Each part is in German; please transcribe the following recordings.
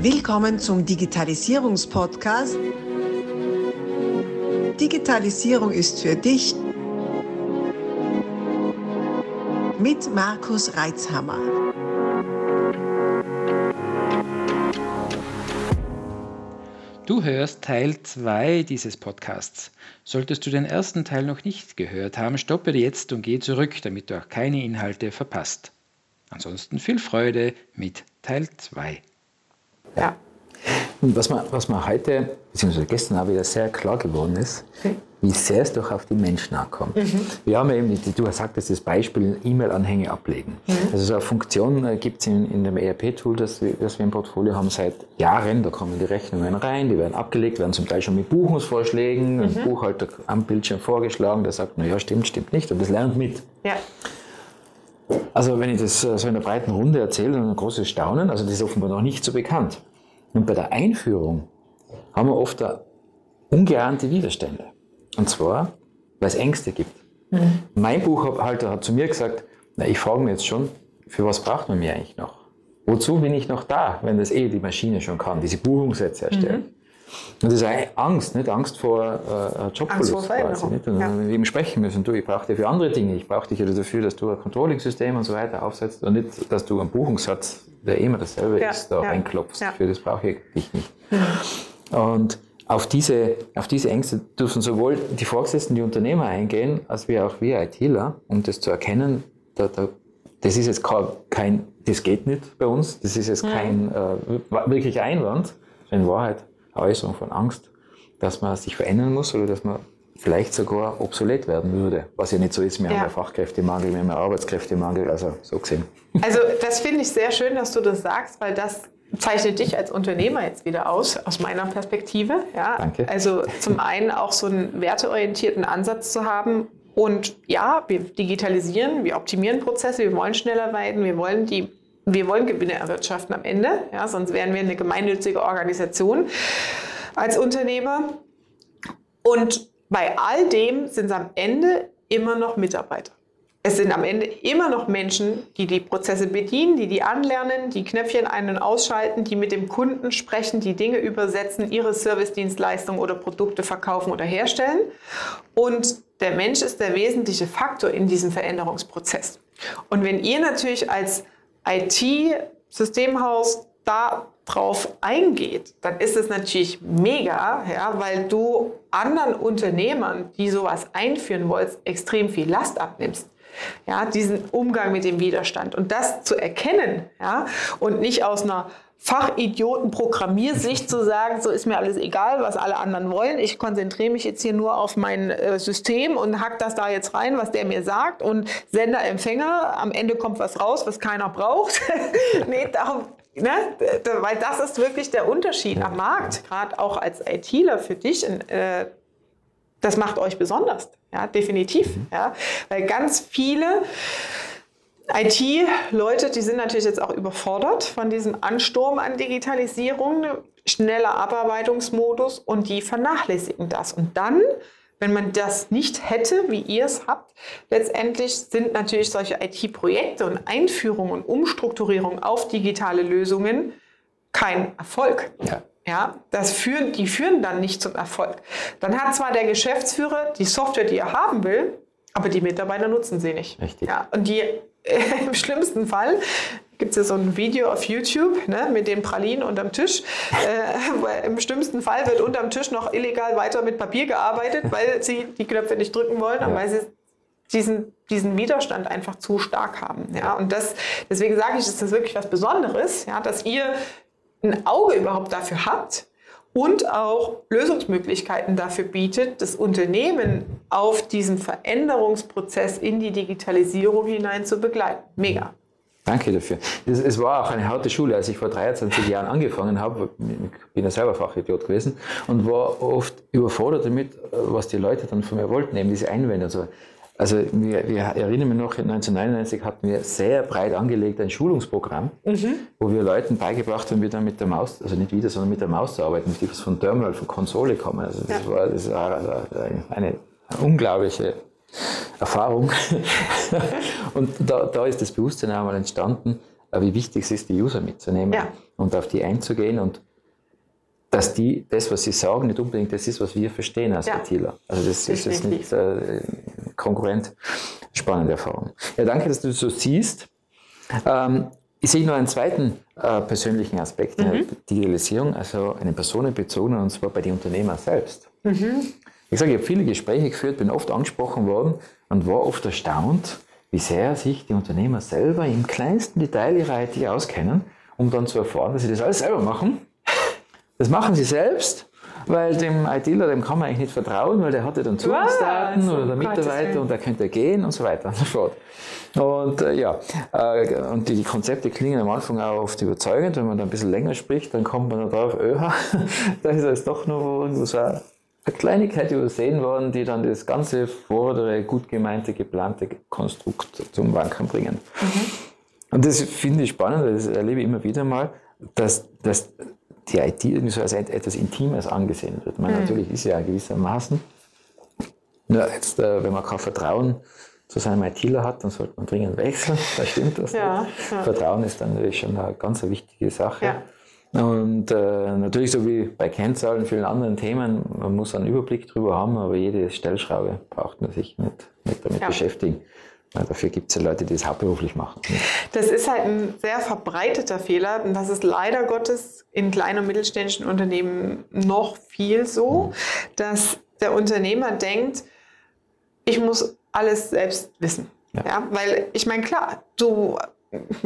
Willkommen zum Digitalisierungspodcast. Digitalisierung ist für dich mit Markus Reitzhammer. Du hörst Teil 2 dieses Podcasts. Solltest du den ersten Teil noch nicht gehört haben, stoppe jetzt und geh zurück, damit du auch keine Inhalte verpasst. Ansonsten viel Freude mit Teil 2. Ja. Und was mir, was mir heute, beziehungsweise gestern auch wieder sehr klar geworden ist, okay. wie sehr es doch auf die Menschen ankommt. Mhm. Wir haben eben, du hast gesagt, das Beispiel E-Mail-Anhänge ablegen. Mhm. Also so eine Funktion äh, gibt es in, in dem ERP-Tool, das, wir, das wir im Portfolio haben seit Jahren. Da kommen die Rechnungen rein, die werden abgelegt, werden zum Teil schon mit Buchungsvorschlägen, mhm. ein Buchhalter am Bildschirm vorgeschlagen, der sagt, naja, stimmt, stimmt nicht und das lernt mit. Ja. Also wenn ich das äh, so in einer breiten Runde erzähle, dann ein großes Staunen. Also das ist offenbar noch nicht so bekannt. Und bei der Einführung haben wir oft ungeahnte Widerstände. Und zwar, weil es Ängste gibt. Mhm. Mein Buchhalter hat zu mir gesagt, na, ich frage mich jetzt schon, für was braucht man mir eigentlich noch? Wozu bin ich noch da, wenn das eh die Maschine schon kann, diese Buchungssätze erstellen? Mhm. Und das ist eine Angst, nicht Angst vor äh, Jobverlust quasi. Nicht? Und ja. wir eben sprechen müssen, du, ich brauche dich für andere Dinge, ich brauche dich ja dafür, dass du ein Controlling-System und so weiter aufsetzt und nicht, dass du einen Buchungssatz, der immer dasselbe ja. ist, da ja. reinklopfst. Für das brauche ich dich nicht. Und auf diese, auf diese Ängste dürfen sowohl die Vorgesetzten, die Unternehmer eingehen, als wir auch wir ITler, um das zu erkennen, da, da, das ist jetzt kein, das geht nicht bei uns, das ist jetzt kein äh, wirklicher Einwand, in Wahrheit Äußerung von Angst, dass man sich verändern muss oder dass man vielleicht sogar obsolet werden würde. Was ja nicht so ist, wir ja. haben ja Fachkräftemangel, wir haben ja Arbeitskräftemangel, also so gesehen. Also das finde ich sehr schön, dass du das sagst, weil das zeichnet dich als Unternehmer jetzt wieder aus, aus meiner Perspektive. Ja? Danke. Also zum einen auch so einen werteorientierten Ansatz zu haben und ja, wir digitalisieren, wir optimieren Prozesse, wir wollen schneller werden, wir wollen die wir wollen Gewinne erwirtschaften am Ende, ja, sonst wären wir eine gemeinnützige Organisation als Unternehmer. Und bei all dem sind es am Ende immer noch Mitarbeiter. Es sind am Ende immer noch Menschen, die die Prozesse bedienen, die die anlernen, die Knöpfchen ein- und ausschalten, die mit dem Kunden sprechen, die Dinge übersetzen, ihre Servicedienstleistungen oder Produkte verkaufen oder herstellen. Und der Mensch ist der wesentliche Faktor in diesem Veränderungsprozess. Und wenn ihr natürlich als IT-Systemhaus darauf eingeht, dann ist es natürlich mega, ja, weil du anderen Unternehmern, die sowas einführen wolltest, extrem viel Last abnimmst. Ja, diesen Umgang mit dem Widerstand und das zu erkennen ja, und nicht aus einer Fachidioten-Programmiersicht zu sagen, so ist mir alles egal, was alle anderen wollen. Ich konzentriere mich jetzt hier nur auf mein äh, System und hack das da jetzt rein, was der mir sagt. Und Sender, Empfänger, am Ende kommt was raus, was keiner braucht. nee, darum, ne? weil das ist wirklich der Unterschied am Markt, gerade auch als ITler für dich. Äh, das macht euch besonders, ja, definitiv. Mhm. Ja, weil ganz viele IT-Leute, die sind natürlich jetzt auch überfordert von diesem Ansturm an Digitalisierung, schneller Abarbeitungsmodus und die vernachlässigen das. Und dann, wenn man das nicht hätte, wie ihr es habt, letztendlich sind natürlich solche IT-Projekte und Einführungen und Umstrukturierungen auf digitale Lösungen kein Erfolg. Ja. Ja, das führen, die führen dann nicht zum Erfolg. Dann hat zwar der Geschäftsführer die Software, die er haben will, aber die Mitarbeiter nutzen sie nicht. Richtig. Ja, und die im schlimmsten Fall gibt es ja so ein Video auf YouTube ne, mit den Pralinen unterm Tisch. Äh, Im schlimmsten Fall wird unterm Tisch noch illegal weiter mit Papier gearbeitet, weil sie die Knöpfe nicht drücken wollen, ja. weil sie diesen, diesen Widerstand einfach zu stark haben. Ja? Und das, deswegen sage ich, ist das wirklich was Besonderes, ja, dass ihr ein Auge überhaupt dafür habt, und auch Lösungsmöglichkeiten dafür bietet, das Unternehmen auf diesem Veränderungsprozess in die Digitalisierung hinein zu begleiten. Mega. Danke dafür. Es, es, war auch eine harte Schule, als ich vor 23 Jahren angefangen habe. Ich bin ja selber Fachidiot gewesen und war oft überfordert damit, was die Leute dann von mir wollten, eben diese Einwände und so. Also wir, wir erinnern mich noch, 1999 hatten wir sehr breit angelegt ein Schulungsprogramm, mhm. wo wir Leuten beigebracht haben, wie dann mit der Maus, also nicht wieder, sondern mit der Maus zu arbeiten, die von Terminal, von Konsole kommen. Also das ja. war, das war also eine, unglaubliche Erfahrung. und da, da ist das Bewusstsein einmal entstanden, äh, wie wichtig es ist, die User mitzunehmen Ja. und auf die einzugehen und dass die, das, was sie sagen, nicht unbedingt das ist, was wir verstehen als Ja. ITler. Also das ist jetzt Definitiv. nicht äh, Konkurrent. Spannende Erfahrung. Ja, danke, dass du das so siehst. Ähm, ich sehe noch einen zweiten äh, persönlichen Aspekt der Digitalisierung, also einen personenbezogenen, und zwar bei den Unternehmern selbst. Ich sage, ich habe viele Gespräche geführt, bin oft angesprochen worden und war oft erstaunt, wie sehr sich die Unternehmer selber im kleinsten Detail ihrer IT auskennen, um dann zu erfahren, dass sie das alles selber machen. Das machen sie selbst, weil dem ITler, dem kann man eigentlich nicht vertrauen, weil der hatte dann Zugangsdaten Was? oder der Mitarbeiter und der könnte gehen und so weiter und so fort. Und äh, ja, äh, und die, die Konzepte klingen am Anfang auch oft überzeugend. Wenn man da ein bisschen länger spricht, dann kommt man darauf, öha, da ist jetzt doch noch irgendwo so eine Kleinigkeit übersehen worden, die dann das ganze vordere, gut gemeinte, geplante Konstrukt zum Wanken bringen. Und das finde ich spannend, weil das erlebe ich immer wieder mal, dass, dass die IT irgendwie so als et- etwas Intimes angesehen wird. Man natürlich ist ja gewissermaßen. Nur jetzt, äh, wenn man kein Vertrauen zu seinem ITler hat, dann sollte man dringend wechseln. Da stimmt das. Ja, ja. Vertrauen ist dann natürlich schon eine ganz wichtige Sache. Ja. Und äh, natürlich, so wie bei Kennzahlen, vielen anderen Themen, man muss einen Überblick drüber haben, aber jede Stellschraube braucht man sich nicht, nicht damit beschäftigen. Weil dafür gibt es ja Leute, die das hauptberuflich machen. Das ist halt ein sehr verbreiteter Fehler und das ist leider Gottes in kleinen und mittelständischen Unternehmen noch viel so, dass der Unternehmer denkt, ich muss alles selbst wissen. Ja. Ja. weil ich meine, klar, du,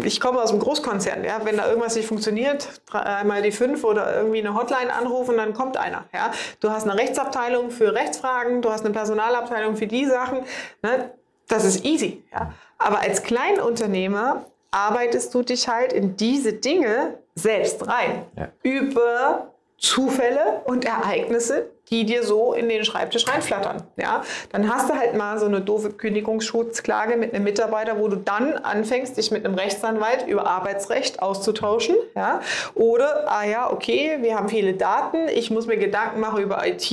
ich komme aus einem Großkonzern, ja, wenn da irgendwas nicht funktioniert, einmal die fünf oder irgendwie eine Hotline anrufen, dann kommt einer. Ja. Du hast eine Rechtsabteilung für Rechtsfragen, du hast eine Personalabteilung für die Sachen. Ne? Das ist easy. Ja. Aber als Kleinunternehmer arbeitest du dich halt in diese Dinge selbst rein. Ja. Über Zufälle und Ereignisse, die dir so in den Schreibtisch reinflattern. Ja? Dann hast du halt mal so eine doofe Kündigungsschutzklage mit einem Mitarbeiter, wo du dann anfängst, dich mit einem Rechtsanwalt über Arbeitsrecht auszutauschen. Ja? Oder, ah ja, okay, wir haben viele Daten, ich muss mir Gedanken machen über IT,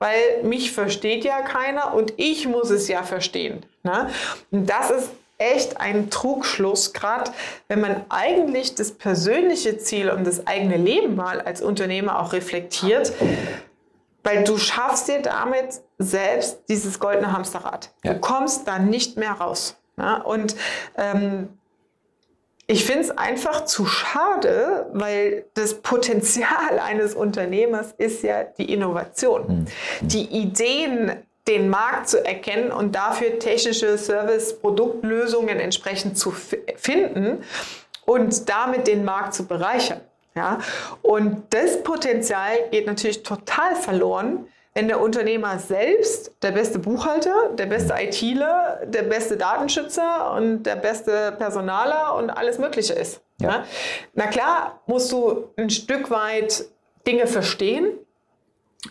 weil mich versteht ja keiner und ich muss es ja verstehen. Ne? Und das ist echt ein Trugschluss, gerade wenn man eigentlich das persönliche Ziel und das eigene Leben mal als Unternehmer auch reflektiert, weil du schaffst dir damit selbst dieses goldene Hamsterrad. Ja. Du kommst da nicht mehr raus. Ne? Und ähm, ich finde es einfach zu schade, weil das Potenzial eines Unternehmers ist ja die Innovation. Die Ideen, den Markt zu erkennen und dafür technische Service-Produktlösungen entsprechend zu fi- finden und damit den Markt zu bereichern. Ja? Und das Potenzial geht natürlich total verloren, wenn der Unternehmer selbst der beste Buchhalter, der beste ITler, der beste Datenschützer und der beste Personaler und alles Mögliche ist. Ja. Ja? Na klar, musst du ein Stück weit Dinge verstehen,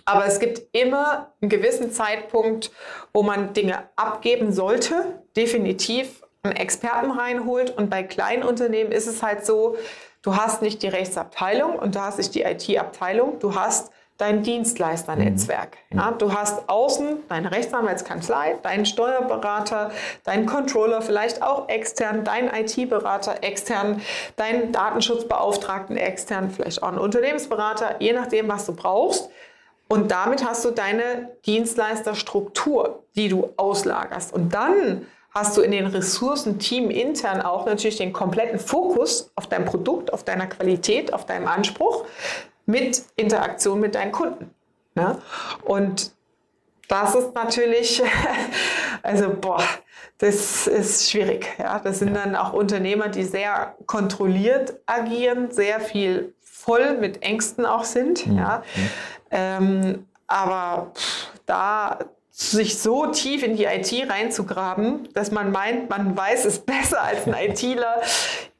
aber es gibt immer einen gewissen Zeitpunkt, wo man Dinge abgeben sollte, definitiv einen Experten reinholt. Und bei kleinen Unternehmen ist es halt so, du hast nicht die Rechtsabteilung und du hast nicht die IT-Abteilung, du hast dein Dienstleisternetzwerk. Ja, du hast außen deine Rechtsanwaltskanzlei, deinen Steuerberater, deinen Controller, vielleicht auch extern, deinen IT-Berater extern, deinen Datenschutzbeauftragten extern, vielleicht auch einen Unternehmensberater, je nachdem, was du brauchst. Und damit hast du deine Dienstleisterstruktur, die du auslagerst. Und dann hast du in den Ressourcen-Team intern auch natürlich den kompletten Fokus auf dein Produkt, auf deiner Qualität, auf deinem Anspruch mit Interaktion mit deinen Kunden. Ne? Und das ist natürlich, also boah, das ist schwierig. Ja? Das sind dann auch Unternehmer, die sehr kontrolliert agieren, sehr viel voll mit Ängsten auch sind. Ja? Ähm, aber da sich so tief in die IT reinzugraben, dass man meint, man weiß es besser als ein ITler.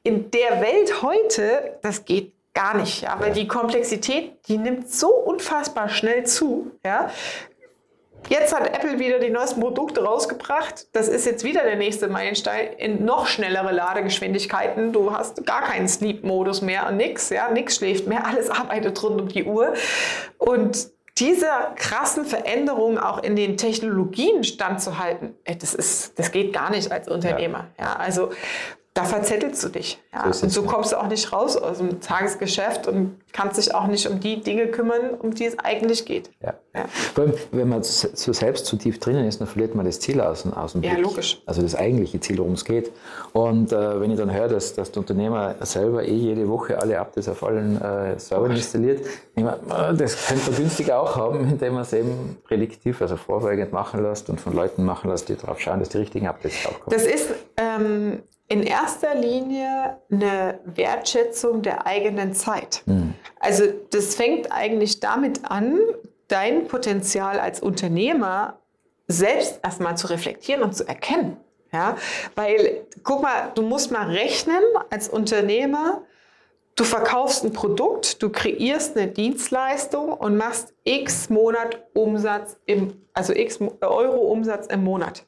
In der Welt heute, das geht gar nicht, ja, weil die Komplexität, die nimmt so unfassbar schnell zu, ja. Jetzt hat Apple wieder die neuesten Produkte rausgebracht. Das ist jetzt wieder der nächste Meilenstein in noch schnellere Ladegeschwindigkeiten. Du hast gar keinen Sleep-Modus mehr und nix, ja, nix schläft mehr, alles arbeitet rund um die Uhr. Und dieser krassen Veränderungen auch in den Technologien standzuhalten, das, ist, das geht gar nicht als Unternehmer. Ja. also da verzettelst du dich. Ja? So und so ja. kommst du auch nicht raus aus dem Tagesgeschäft und kannst dich auch nicht um die Dinge kümmern, um die es eigentlich geht. Ja. Ja. Wenn man so selbst zu tief drinnen ist, dann verliert man das Ziel aus, dem- aus dem Ja, Blick. logisch. Also das eigentliche Ziel, worum es geht. Und äh, wenn ich dann höre, dass, dass der Unternehmer selber eh jede Woche alle Updates auf allen äh, Servern installiert, ich meine, äh, das könnte man günstiger auch haben, indem man es eben prädiktiv, also vorbeugend machen lässt und von Leuten machen lässt, die darauf schauen, dass die richtigen Updates draufkommen. Das ist ähm, in erster Linie eine Wertschätzung der eigenen Zeit. Also das fängt eigentlich damit an, dein Potenzial als Unternehmer selbst erstmal zu reflektieren und zu erkennen. Ja? Weil, guck mal, du musst mal rechnen als Unternehmer, du verkaufst ein Produkt, du kreierst eine Dienstleistung und machst x Monat Umsatz im, also x Euro Umsatz im Monat.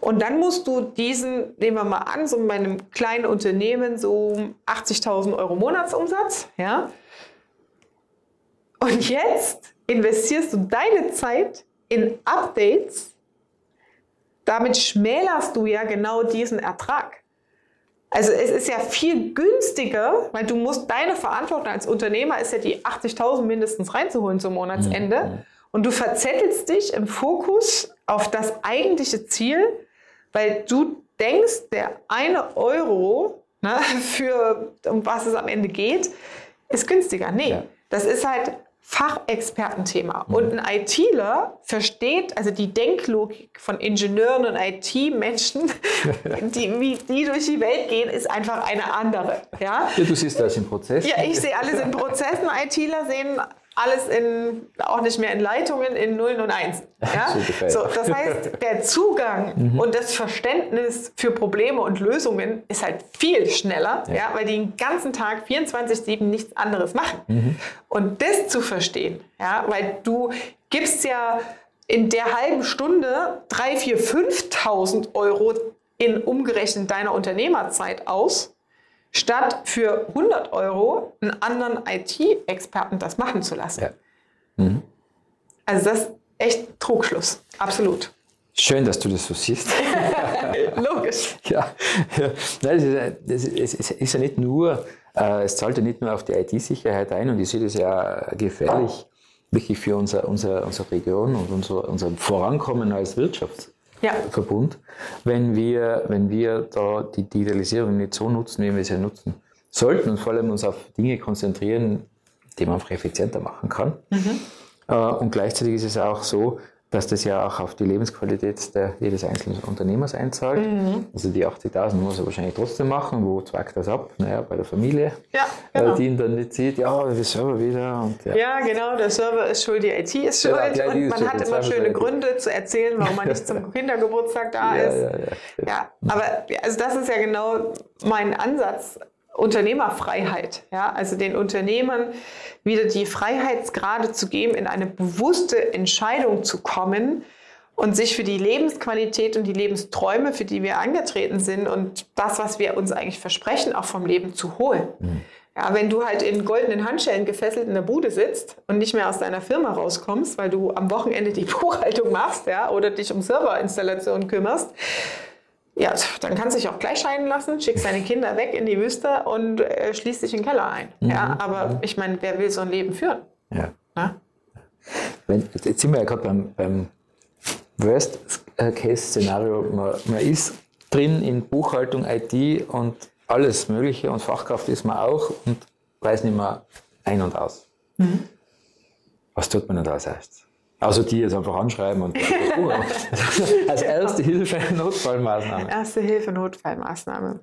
Und dann musst du diesen, nehmen wir mal an, so bei einem kleinen Unternehmen so 80.000 Euro Monatsumsatz, ja. Und jetzt investierst du deine Zeit in Updates. Damit schmälerst du ja genau diesen Ertrag. Also es ist ja viel günstiger, weil du musst deine Verantwortung als Unternehmer ist ja die 80.000 mindestens reinzuholen zum Monatsende. Und du verzettelst dich im Fokus auf das eigentliche Ziel, weil du denkst, der eine Euro, ne, für um was es am Ende geht, ist günstiger. Nee, Ja. das ist halt Fachexpertenthema. Und ein ITler versteht, also die Denklogik von Ingenieuren und IT-Menschen, die, wie die durch die Welt gehen, ist einfach eine andere. Ja? Ja, du siehst das im Prozess. Ja, ich sehe alles in Prozessen. ITler sehen alles in, auch nicht mehr in Leitungen, in Nullen und Einsen. Ja? So ja. das heißt, der Zugang und das Verständnis für Probleme und Lösungen ist halt viel schneller, ja. weil die den ganzen Tag 24-7 nichts anderes machen. Und das zu verstehen, ja, weil du gibst ja in der halben Stunde 3.000, 4.000, 5.000 Euro in umgerechnet deiner Unternehmerzeit aus, statt für 100 Euro einen anderen IT-Experten das machen zu lassen. Ja. Also das ist echt Trugschluss, absolut. Schön, dass du das so siehst. Logisch. Ja, ja. Nein, es, ist, es ist ja nicht nur, äh, es zahlt ja nicht nur auf die IT-Sicherheit ein und ich sehe das ja gefährlich wirklich für unser, unser, unsere Region und unser, unser Vorankommen als Wirtschaftsverbund, wenn, wir, wenn wir da die Digitalisierung nicht so nutzen, wie wir sie nutzen sollten und vor allem uns auf Dinge konzentrieren, die man einfach effizienter machen kann. Äh, Und gleichzeitig ist es auch so, dass das ja auch auf die Lebensqualität der, jedes einzelnen Unternehmers einzahlt. Also die 80.000 muss er wahrscheinlich trotzdem machen. Wo zwackt das ab? Naja, bei der Familie, Ja, genau. die ihn dann nicht sieht. Ja, wir selber wieder. Und, ja. Ja, genau, der Server ist schuld, die IT ist schuld Ja, IT und ist man schuld, hat immer schöne. Gründe zu erzählen, warum man nicht zum Kindergeburtstag da Ja, ist. ja, ja. Ja, aber also das ist ja genau mein Ansatz. Unternehmerfreiheit, ja, also den Unternehmern wieder die Freiheitsgrade zu geben, in eine bewusste Entscheidung zu kommen und sich für die Lebensqualität und die Lebensträume, für die wir angetreten sind und das, was wir uns eigentlich versprechen, auch vom Leben zu holen. Ja, wenn du halt in goldenen Handschellen gefesselt in der Bude sitzt und nicht mehr aus deiner Firma rauskommst, weil du am Wochenende die Buchhaltung machst ja, oder dich um Serverinstallation kümmerst, ja, dann kannst du dich auch gleich scheiden lassen, schickst deine Kinder weg in die Wüste und äh, schließt dich in den Keller ein. Ja, aber ich meine, wer will so ein Leben führen? Ja. Wenn, jetzt sind wir ja gerade beim, beim Worst-Case-Szenario. Man, man ist drin in Buchhaltung, IT und alles Mögliche und Fachkraft ist man auch und weiß nicht mehr ein und aus. Was tut man denn da als erstes? Also die jetzt einfach anschreiben und als erste Hilfe Notfallmaßnahme. Erste Hilfe, Notfallmaßnahme.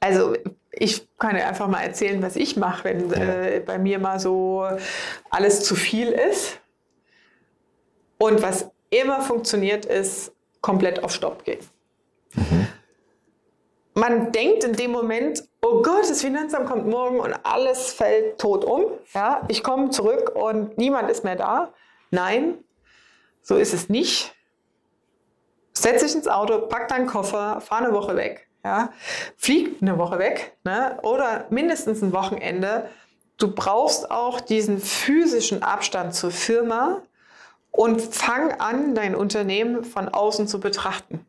Also ich kann ja einfach mal erzählen, was ich mache, wenn äh, bei mir mal so alles zu viel ist. Und was immer funktioniert, ist komplett auf Stopp gehen. Man denkt in dem Moment, oh Gott, das Finanzamt kommt morgen und alles fällt tot um. Ja, ich komme zurück und niemand ist mehr da. Nein, so ist es nicht. Setz dich ins Auto, pack deinen Koffer, fahr eine Woche weg. Ja? Flieg eine Woche weg ne? oder mindestens ein Wochenende. Du brauchst auch diesen physischen Abstand zur Firma und fang an, dein Unternehmen von außen zu betrachten.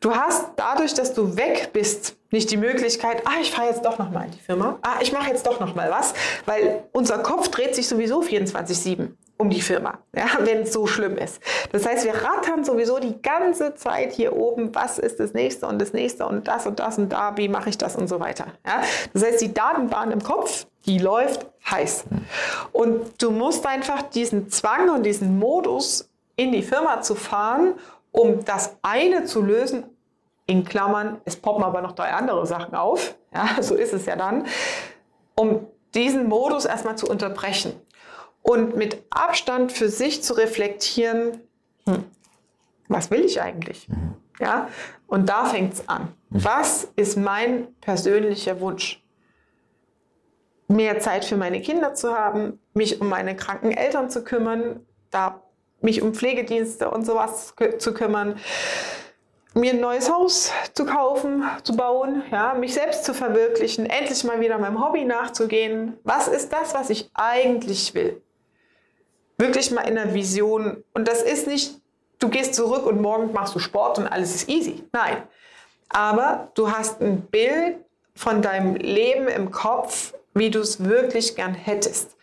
Du hast dadurch, dass du weg bist, nicht die Möglichkeit, ah, ich fahre jetzt doch noch mal in die Firma, ah, ich mache jetzt doch noch mal was, weil unser Kopf dreht sich sowieso 24/7 um die Firma, ja, wenn es so schlimm ist. Das heißt, wir rattern sowieso die ganze Zeit hier oben, was ist das nächste und das nächste und das und das und da, wie mache ich das und so weiter. Ja. Das heißt, die Datenbahn im Kopf, die läuft heiß. Und du musst einfach diesen Zwang und diesen Modus in die Firma zu fahren, um das eine zu lösen, in Klammern, es poppen aber noch drei andere Sachen auf, ja, so ist es ja dann, um diesen Modus erstmal zu unterbrechen und mit Abstand für sich zu reflektieren, hm, was will ich eigentlich? Mhm. Ja, und da fängt es an. Mhm. Was ist mein persönlicher Wunsch? Mehr Zeit für meine Kinder zu haben, mich um meine kranken Eltern zu kümmern, da mich um Pflegedienste und sowas zu kümmern, mir ein neues Haus zu kaufen, zu bauen, ja, mich selbst zu verwirklichen, endlich mal wieder meinem Hobby nachzugehen. Was ist das, was ich eigentlich will? Wirklich mal in der Vision. Und das ist nicht, du gehst zurück und morgen machst du Sport und alles ist easy. Nein. Aber du hast ein Bild von deinem Leben im Kopf, wie du es wirklich gern hättest.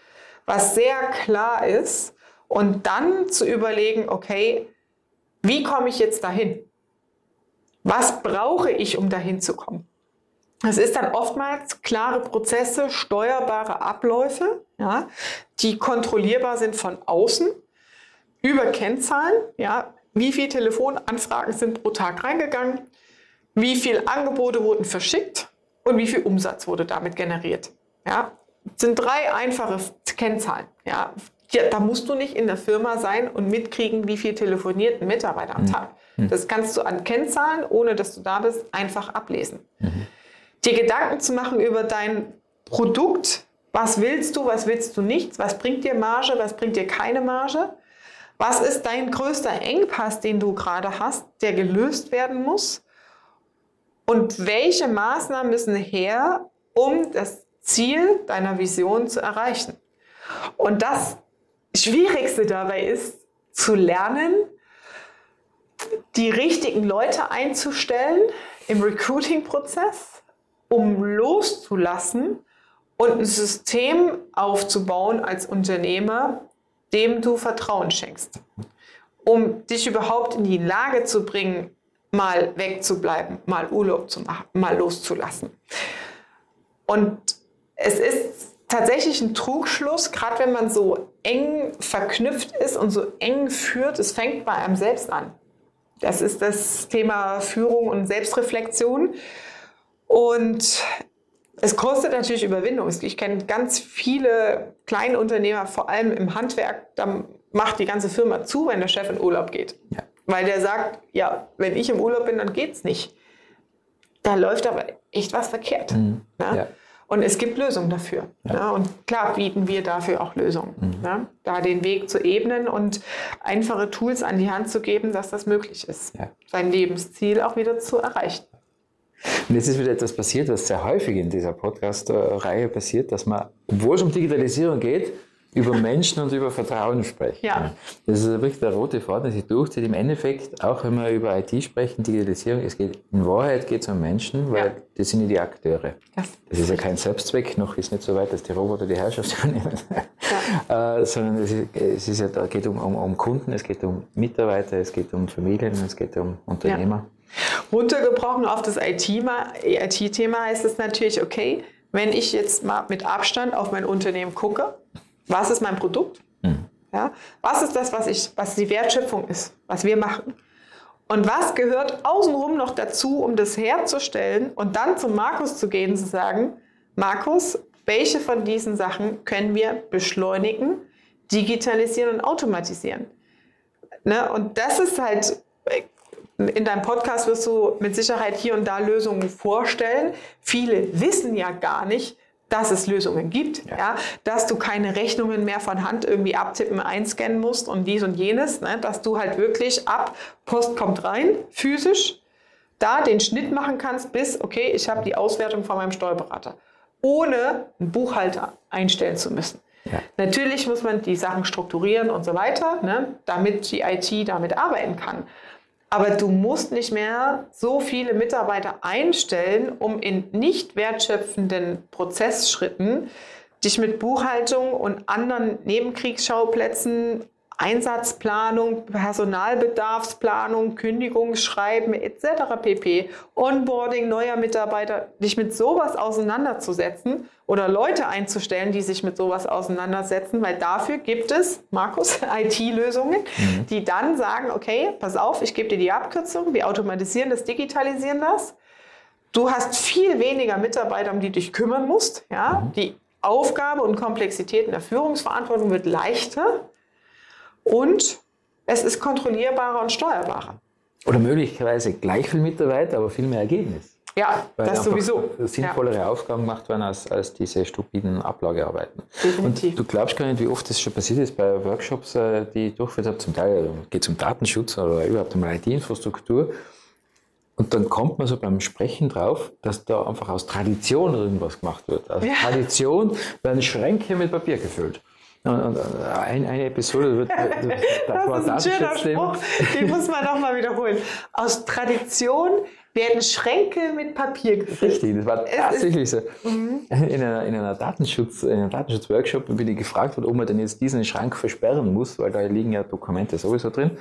Was sehr klar ist. Und dann zu überlegen, okay, wie komme ich jetzt dahin? Was brauche ich, um dahin zu kommen? Es ist dann oftmals klare Prozesse, steuerbare Abläufe, ja, die kontrollierbar sind von außen über Kennzahlen. Ja, wie viele Telefonanfragen sind pro Tag reingegangen? Wie viele Angebote wurden verschickt? Und wie viel Umsatz wurde damit generiert? Ja, sind drei einfache Kennzahlen. Ja, da musst du nicht in der Firma sein und mitkriegen, wie viel telefoniert ein Mitarbeiter am mhm. Tag. Mhm. Das kannst du an Kennzahlen, ohne dass du da bist, einfach ablesen. Mhm. Dir Gedanken zu machen über dein Produkt, was willst du, was willst du nicht, was bringt dir Marge, was bringt dir keine Marge, was ist dein größter Engpass, den du gerade hast, der gelöst werden muss? Und welche Maßnahmen müssen her, um das Ziel deiner Vision zu erreichen. Und das Schwierigste dabei ist, zu lernen, die richtigen Leute einzustellen im Recruiting-Prozess, um loszulassen und ein System aufzubauen als Unternehmer, dem du Vertrauen schenkst, um dich überhaupt in die Lage zu bringen, mal wegzubleiben, mal Urlaub zu machen, mal loszulassen. Und es ist tatsächlich ein Trugschluss, gerade wenn man so eng verknüpft ist und so eng führt, es fängt bei einem selbst an. Das ist das Thema Führung und Selbstreflexion. Und es kostet natürlich Überwindung. Ich kenne ganz viele kleine Unternehmer, vor allem im Handwerk, da macht die ganze Firma zu, wenn der Chef in Urlaub geht. Ja. Weil der sagt, ja, wenn ich im Urlaub bin, dann geht es nicht. Da läuft aber echt was verkehrt. Mhm. Ja? Und es gibt Lösungen dafür. Ja. Ja, und klar bieten wir dafür auch Lösungen. Mhm. Ja, da den Weg zu ebnen und einfache Tools an die Hand zu geben, dass das möglich ist, sein Lebensziel auch wieder zu erreichen. Und jetzt ist wieder etwas passiert, was sehr häufig in dieser Podcast-Reihe passiert, dass man, obwohl es um Digitalisierung geht, über Menschen und über Vertrauen sprechen. Ja. Das ist wirklich der rote Faden, der sich durchzieht. Im Endeffekt, auch wenn wir über IT sprechen, Digitalisierung, es geht, in Wahrheit geht es um Menschen, weil ja. das sind ja die Akteure. Ja. Das ist ja kein Selbstzweck, noch ist nicht so weit, dass die Roboter die Herrschaft übernehmen, ja. äh, sondern es, ist, es ist ja, da geht um, um, um, Kunden, es geht um Mitarbeiter, es geht um Familien, es geht um Unternehmer. Runtergebrochen auf das IT-Thema IT heißt es natürlich, okay, wenn ich jetzt mal mit Abstand auf mein Unternehmen gucke, was ist mein Produkt? Mhm. Ja? Was ist das, was, ich, was die Wertschöpfung ist, was wir machen? Und was gehört außenrum noch dazu, um das herzustellen und dann zum Markus zu gehen und zu sagen, Markus, welche von diesen Sachen können wir beschleunigen, digitalisieren und automatisieren? Ne? Und das ist halt, in deinem Podcast wirst du mit Sicherheit hier und da Lösungen vorstellen. Viele wissen ja gar nicht, dass es Lösungen gibt, ja. ja. dass du keine Rechnungen mehr von Hand irgendwie abtippen, einscannen musst und dies und jenes, ne, dass du halt wirklich ab Post kommt rein, physisch, da den Schnitt machen kannst bis, okay, ich habe die Auswertung von meinem Steuerberater, ohne einen Buchhalter einstellen zu müssen. Ja. Natürlich muss man die Sachen strukturieren und so weiter, ne, damit die IT damit arbeiten kann. Aber du musst nicht mehr so viele Mitarbeiter einstellen, um in nicht wertschöpfenden Prozessschritten dich mit Buchhaltung und anderen Nebenkriegsschauplätzen Einsatzplanung, Personalbedarfsplanung, Kündigungsschreiben etc. pp. Onboarding neuer Mitarbeiter, dich mit sowas auseinanderzusetzen oder Leute einzustellen, die sich mit sowas auseinandersetzen, weil dafür gibt es, Markus, IT-Lösungen, mhm. die dann sagen, okay, pass auf, ich gebe dir die Abkürzung, wir automatisieren das, digitalisieren das. Du hast viel weniger Mitarbeiter, um die du dich kümmern musst. Ja? Mhm. Die Aufgabe und Komplexität in der Führungsverantwortung wird leichter und es ist kontrollierbarer und steuerbarer. Oder möglicherweise gleich viel Mitarbeiter, aber viel mehr Ergebnis. Ja, Weil das sowieso. Sinnvollere ja. Aufgaben gemacht werden als, als diese stupiden Ablagearbeiten. Definitiv. Und du glaubst gar nicht, wie oft das schon passiert ist bei Workshops, äh, die ich durchgeführt habe. Zum Teil geht es um Datenschutz oder überhaupt um IT-Infrastruktur. Und dann kommt man so beim Sprechen drauf, dass da einfach aus Tradition irgendwas gemacht wird. Aus ja. Tradition werden Schränke mit Papier gefüllt. Und ein, eine Episode wird. Das, das war ist ein schöner Spruch, den muss man nochmal wiederholen. Aus Tradition werden Schränke mit Papier gefüllt. Richtig, das war tatsächlich so. Mhm. In einer, in einer Datenschutz, in einem Datenschutzworkshop bin ich gefragt worden, ob man denn jetzt diesen Schrank versperren muss, weil da liegen ja Dokumente sowieso drin.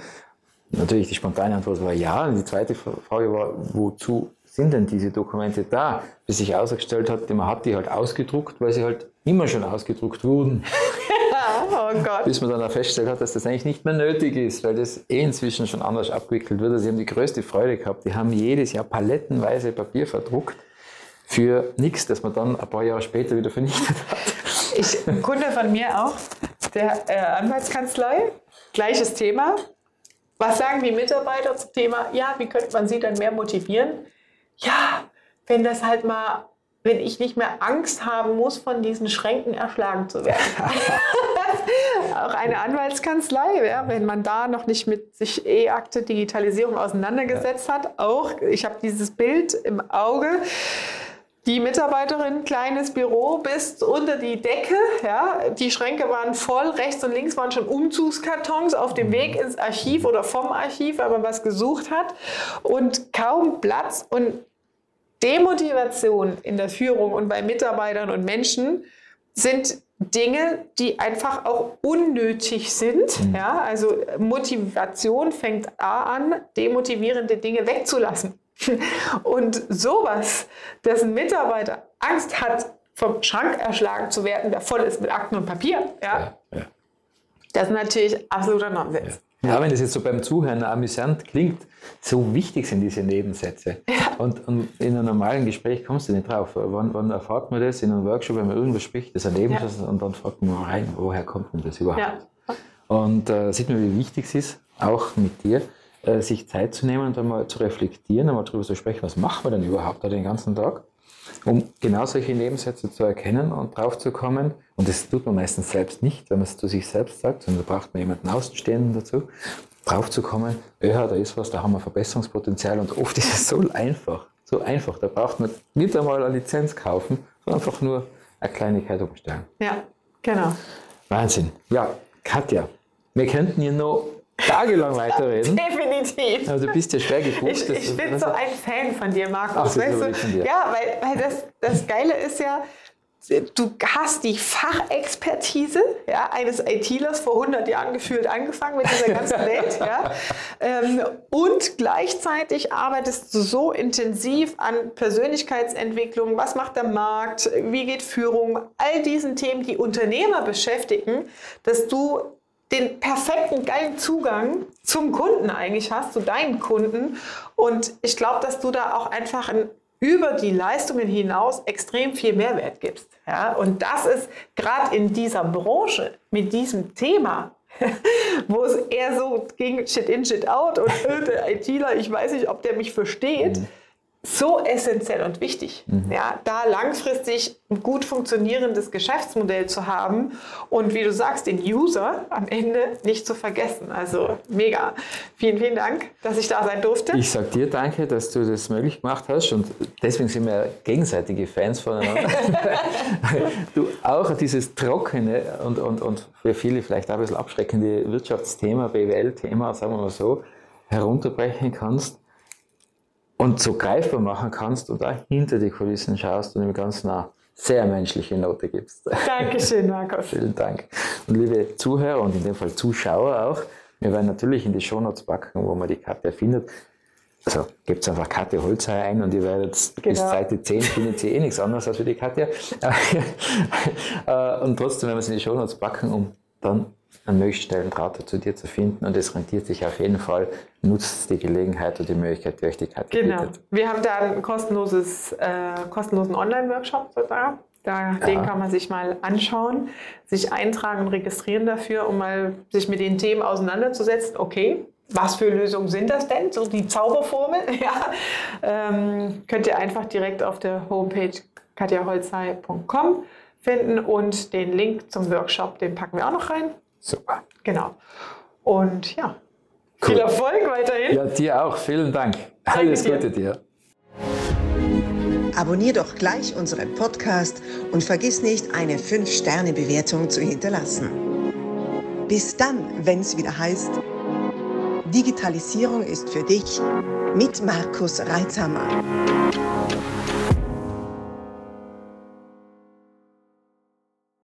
Natürlich, die spontane Antwort war ja. Und die zweite Frage war, wozu sind denn diese Dokumente da? Bis sich ausgestellt hat, man hat die halt ausgedruckt, weil sie halt immer schon ausgedruckt wurden. oh Gott. Bis man dann auch festgestellt hat, dass das eigentlich nicht mehr nötig ist, weil das eh inzwischen schon anders abgewickelt wird. Also sie haben die größte Freude gehabt. Die haben jedes Jahr palettenweise Papier verdruckt für nichts, das man dann ein paar Jahre später wieder vernichtet hat. Ich, ein Kunde von mir auch, der äh, Anwaltskanzlei, gleiches Thema. Was sagen die Mitarbeiter zum Thema, ja, wie könnte man sie dann mehr motivieren? Ja, wenn das halt mal wenn ich nicht mehr Angst haben muss, von diesen Schränken erschlagen zu werden. auch eine Anwaltskanzlei, ja, wenn man da noch nicht mit sich E-Akte, Digitalisierung auseinandergesetzt ja. hat, auch, ich habe dieses Bild im Auge, die Mitarbeiterin, kleines Büro bis unter die Decke. Ja, die Schränke waren voll, rechts und links waren schon Umzugskartons auf dem Weg ins Archiv oder vom Archiv, weil man was gesucht hat. Und kaum Platz. Und Demotivation in der Führung und bei Mitarbeitern und Menschen sind Dinge, die einfach auch unnötig sind. Mhm. Ja, also Motivation fängt A an, demotivierende Dinge wegzulassen. Und sowas, dass ein Mitarbeiter Angst hat, vom Schrank erschlagen zu werden, der voll ist mit Akten und Papier, ja, ja, ja. das ist natürlich absoluter Nonsens. Ja, wenn das jetzt so beim Zuhören amüsant klingt, so wichtig sind diese Nebensätze. Ja. Und, und, in einem normalen Gespräch kommst du nicht drauf. Wann, wann erfahrt man das in einem Workshop, wenn man irgendwas spricht, das ist ein Nebensatz ja. und dann fragt man rein, woher kommt denn das überhaupt? Ja. Und äh, sieht man, wie wichtig es ist, auch mit dir, äh, sich Zeit zu nehmen und einmal zu reflektieren, einmal darüber zu sprechen, was machen wir denn überhaupt da den ganzen Tag? Um genau solche Nebensätze zu erkennen und drauf zu kommen. Und das tut man meistens selbst nicht, wenn man es zu sich selbst sagt, sondern da braucht man jemanden Außenstehenden dazu, drauf zu kommen, ja, da ist was, da haben wir Verbesserungspotenzial und oft ist es so einfach, so einfach, da braucht man nicht einmal eine Lizenz kaufen, sondern einfach nur eine Kleinigkeit umstellen. Ja, genau. Wahnsinn. Ja, Katja, wir könnten hier noch tagelang weiterreden. Definitiv. Also du bist ja schwer gebucht. Ich, ich bin so ein Fan von dir, Markus. Ach, weißt du? Von dir. Ja, weil, weil das, das Geile ist ja, du hast die Fachexpertise ja, eines ITlers vor 100 Jahren gefühlt angefangen mit dieser ganzen Welt. Ja, ähm, und gleichzeitig arbeitest du so intensiv an Persönlichkeitsentwicklung, was macht der Markt, wie geht Führung, all diesen Themen, die Unternehmer beschäftigen, dass du den perfekten, geilen Zugang zum Kunden eigentlich hast, zu deinen Kunden. Und ich glaube, dass du da auch einfach ein, über die Leistungen hinaus extrem viel Mehrwert gibst. Ja? Und das ist gerade in dieser Branche mit diesem Thema, wo es eher so ging Shit in, Shit out und der ITler, ich weiß nicht, ob der mich versteht. Mhm so essentiell und wichtig, mhm. ja, da langfristig ein gut funktionierendes Geschäftsmodell zu haben und wie du sagst, den User am Ende nicht zu vergessen. Also mega. Vielen, vielen Dank, dass ich da sein durfte. Ich sag dir danke, dass du das möglich gemacht hast und deswegen sind wir gegenseitige Fans voneinander. du auch dieses trockene und, und, und für viele vielleicht auch ein bisschen abschreckende Wirtschaftsthema, BWL-Thema, sagen wir mal so, herunterbrechen kannst und so greifbar machen kannst und auch hinter die Kulissen schaust und im Ganzen eine sehr menschliche Note gibst. Dankeschön, Markus. Vielen Dank. Und liebe Zuhörer und in dem Fall Zuschauer auch, wir werden natürlich in die Shownotes packen, wo man die Karte findet. Also gebt einfach Karte Holzheier ein und ihr werdet genau. bis Seite 10 findet ihr eh nichts anderes als für die Karte. Äh, und trotzdem werden wir es in die Shownotes packen, um dann einen möglichst schnellen Draht zu dir zu finden und es rentiert sich auf jeden Fall. Nutzt die Gelegenheit und die Möglichkeit, die euch die Karte Genau. Bietet. Wir haben da einen kostenloses, äh, kostenlosen Online-Workshop sozusagen. Da, ja. Den kann man sich mal anschauen, sich eintragen und registrieren dafür, um mal sich mit den Themen auseinanderzusetzen. Okay, was für Lösungen sind das denn? So die Zauberformel? ja. Ähm, könnt ihr einfach direkt auf der Homepage katjaholzei.com finden und den Link zum Workshop, den packen wir auch noch rein. Super. Genau. Und ja, cool. viel Erfolg weiterhin. Ja, dir auch. Vielen Dank. Alles Gute dir. Abonnier doch gleich unseren Podcast und vergiss nicht, eine 5-Sterne-Bewertung zu hinterlassen. Bis dann, wenn es wieder heißt, Digitalisierung ist für dich mit Markus Reitzhammer.